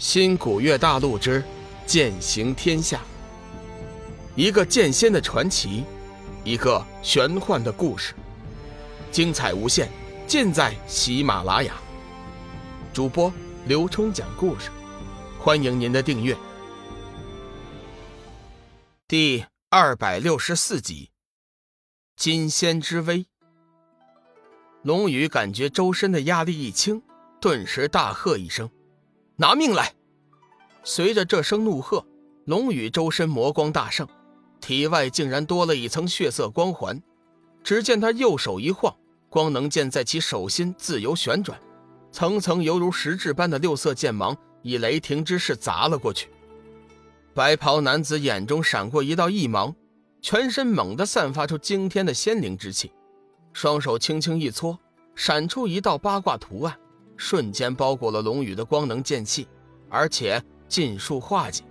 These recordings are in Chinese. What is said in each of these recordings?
新古月大陆之剑行天下，一个剑仙的传奇，一个玄幻的故事，精彩无限，尽在喜马拉雅。主播刘冲讲故事，欢迎您的订阅。第二百六十四集，金仙之威。龙宇感觉周身的压力一轻，顿时大喝一声。拿命来！随着这声怒喝，龙宇周身魔光大盛，体外竟然多了一层血色光环。只见他右手一晃，光能剑在其手心自由旋转，层层犹如实质般的六色剑芒以雷霆之势砸了过去。白袍男子眼中闪过一道异芒，全身猛地散发出惊天的仙灵之气，双手轻轻一搓，闪出一道八卦图案。瞬间包裹了龙宇的光能剑气，而且尽数化解。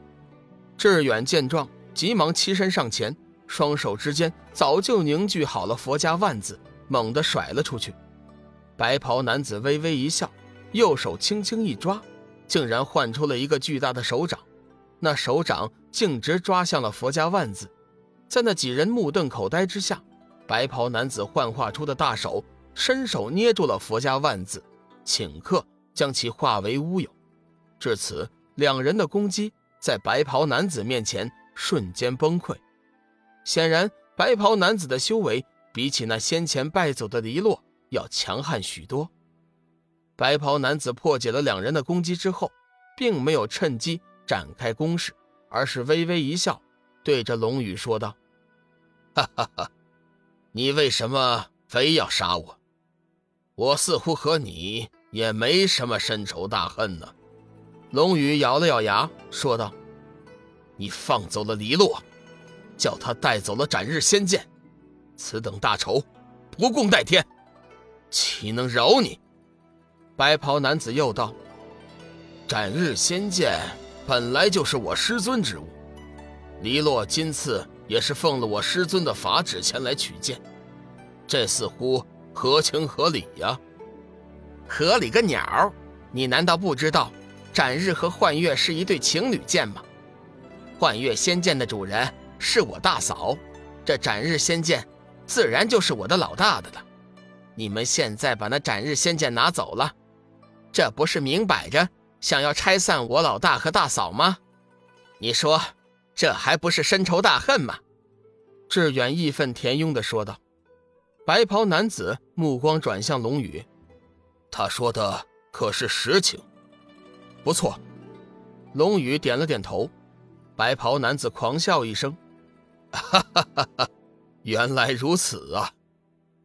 志远见状，急忙欺身上前，双手之间早就凝聚好了佛家万字，猛地甩了出去。白袍男子微微一笑，右手轻轻一抓，竟然唤出了一个巨大的手掌。那手掌径直抓向了佛家万字，在那几人目瞪口呆之下，白袍男子幻化出的大手伸手捏住了佛家万字。顷刻将其化为乌有，至此，两人的攻击在白袍男子面前瞬间崩溃。显然，白袍男子的修为比起那先前败走的黎洛要强悍许多。白袍男子破解了两人的攻击之后，并没有趁机展开攻势，而是微微一笑，对着龙宇说道：“哈哈哈，你为什么非要杀我？我似乎和你……”也没什么深仇大恨呢，龙宇咬了咬牙说道：“你放走了黎洛，叫他带走了斩日仙剑，此等大仇，不共戴天，岂能饶你？”白袍男子又道：“斩日仙剑本来就是我师尊之物，黎洛今次也是奉了我师尊的法旨前来取剑，这似乎合情合理呀。”合理个鸟！你难道不知道，斩日和幻月是一对情侣剑吗？幻月仙剑的主人是我大嫂，这斩日仙剑自然就是我的老大的了。你们现在把那斩日仙剑拿走了，这不是明摆着想要拆散我老大和大嫂吗？你说，这还不是深仇大恨吗？志远义愤填膺地说道。白袍男子目光转向龙宇。他说的可是实情？不错，龙宇点了点头。白袍男子狂笑一声：“哈哈哈哈！原来如此啊！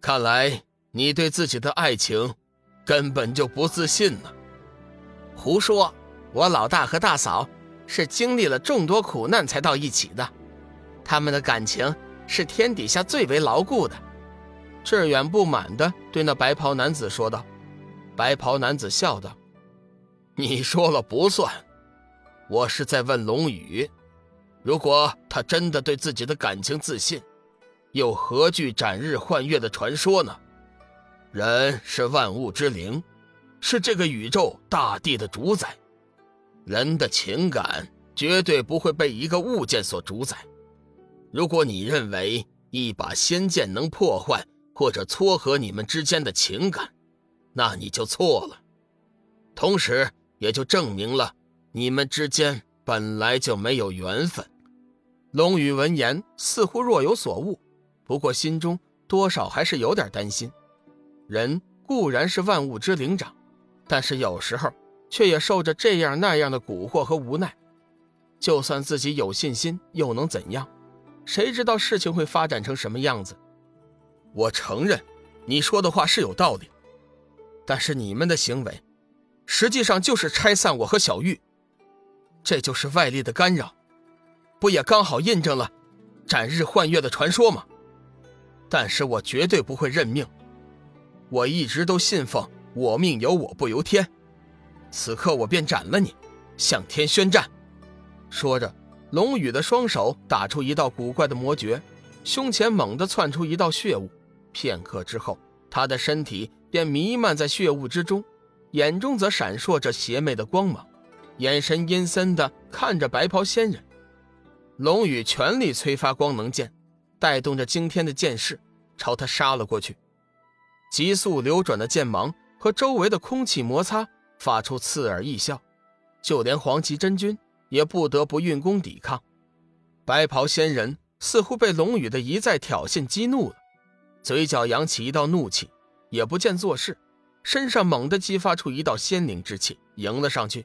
看来你对自己的爱情根本就不自信呢。”胡说！我老大和大嫂是经历了众多苦难才到一起的，他们的感情是天底下最为牢固的。志远不满地对那白袍男子说道。白袍男子笑道：“你说了不算，我是在问龙宇，如果他真的对自己的感情自信，又何惧斩日换月的传说呢？人是万物之灵，是这个宇宙大地的主宰，人的情感绝对不会被一个物件所主宰。如果你认为一把仙剑能破坏或者撮合你们之间的情感，”那你就错了，同时也就证明了你们之间本来就没有缘分。龙宇闻言似乎若有所悟，不过心中多少还是有点担心。人固然是万物之灵长，但是有时候却也受着这样那样的蛊惑和无奈。就算自己有信心，又能怎样？谁知道事情会发展成什么样子？我承认，你说的话是有道理。但是你们的行为，实际上就是拆散我和小玉，这就是外力的干扰，不也刚好印证了斩日换月的传说吗？但是我绝对不会认命，我一直都信奉我命由我不由天，此刻我便斩了你，向天宣战。说着，龙宇的双手打出一道古怪的魔诀，胸前猛地窜出一道血雾，片刻之后，他的身体。便弥漫在血雾之中，眼中则闪烁着邪魅的光芒。眼神阴森的看着白袍仙人。龙宇全力催发光能剑，带动着惊天的剑势，朝他杀了过去。急速流转的剑芒和周围的空气摩擦，发出刺耳异笑，就连黄旗真君也不得不运功抵抗。白袍仙人似乎被龙宇的一再挑衅激怒了，嘴角扬起一道怒气，也不见做事，身上猛地激发出一道仙灵之气，迎了上去。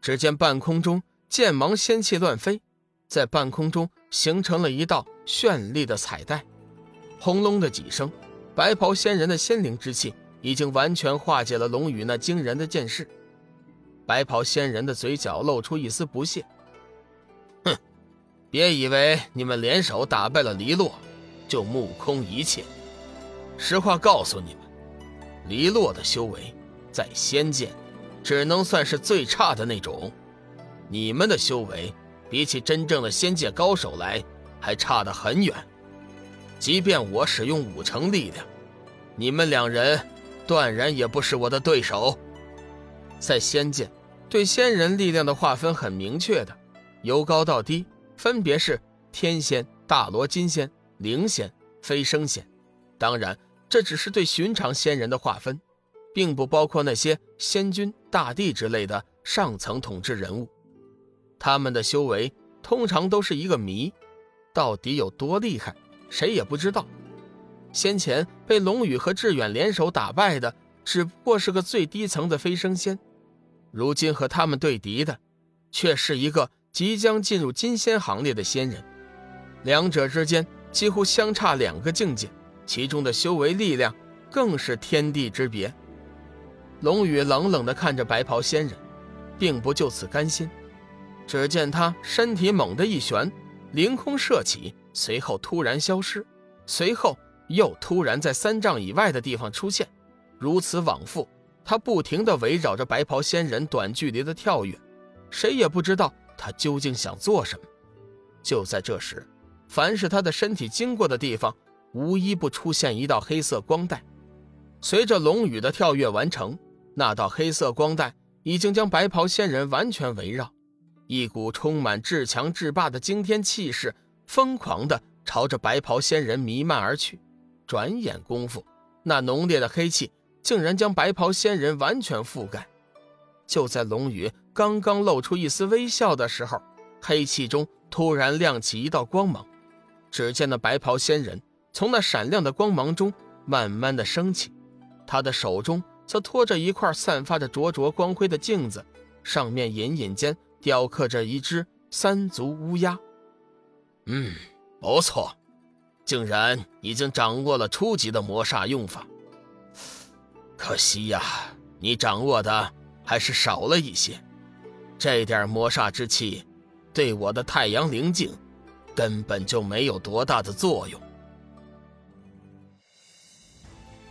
只见半空中剑芒仙气乱飞。在半空中形成了一道绚丽的彩带，轰隆的几声，白袍仙人的仙灵之气已经完全化解了龙宇那惊人的剑势。白袍仙人的嘴角露出一丝不屑：“哼，别以为你们联手打败了黎洛，就目空一切。实话告诉你们，黎洛的修为在仙界，只能算是最差的那种。你们的修为……”比起真正的仙界高手来，还差得很远。即便我使用五成力量，你们两人断然也不是我的对手。在仙界，对仙人力量的划分很明确的，由高到低，分别是天仙、大罗金仙、灵仙、飞升仙。当然，这只是对寻常仙人的划分，并不包括那些仙君、大帝之类的上层统治人物。他们的修为通常都是一个谜，到底有多厉害，谁也不知道。先前被龙宇和志远联手打败的，只不过是个最低层的飞升仙，如今和他们对敌的，却是一个即将进入金仙行列的仙人，两者之间几乎相差两个境界，其中的修为力量更是天地之别。龙宇冷冷地看着白袍仙人，并不就此甘心。只见他身体猛地一旋，凌空射起，随后突然消失，随后又突然在三丈以外的地方出现，如此往复，他不停地围绕着白袍仙人短距离的跳跃，谁也不知道他究竟想做什么。就在这时，凡是他的身体经过的地方，无一不出现一道黑色光带。随着龙宇的跳跃完成，那道黑色光带已经将白袍仙人完全围绕。一股充满至强至霸的惊天气势，疯狂地朝着白袍仙人弥漫而去。转眼功夫，那浓烈的黑气竟然将白袍仙人完全覆盖。就在龙宇刚刚露出一丝微笑的时候，黑气中突然亮起一道光芒。只见那白袍仙人从那闪亮的光芒中慢慢的升起，他的手中则托着一块散发着灼灼光辉的镜子，上面隐隐间。雕刻着一只三足乌鸦。嗯，不错，竟然已经掌握了初级的魔煞用法。可惜呀，你掌握的还是少了一些。这点魔煞之气，对我的太阳灵镜根本就没有多大的作用。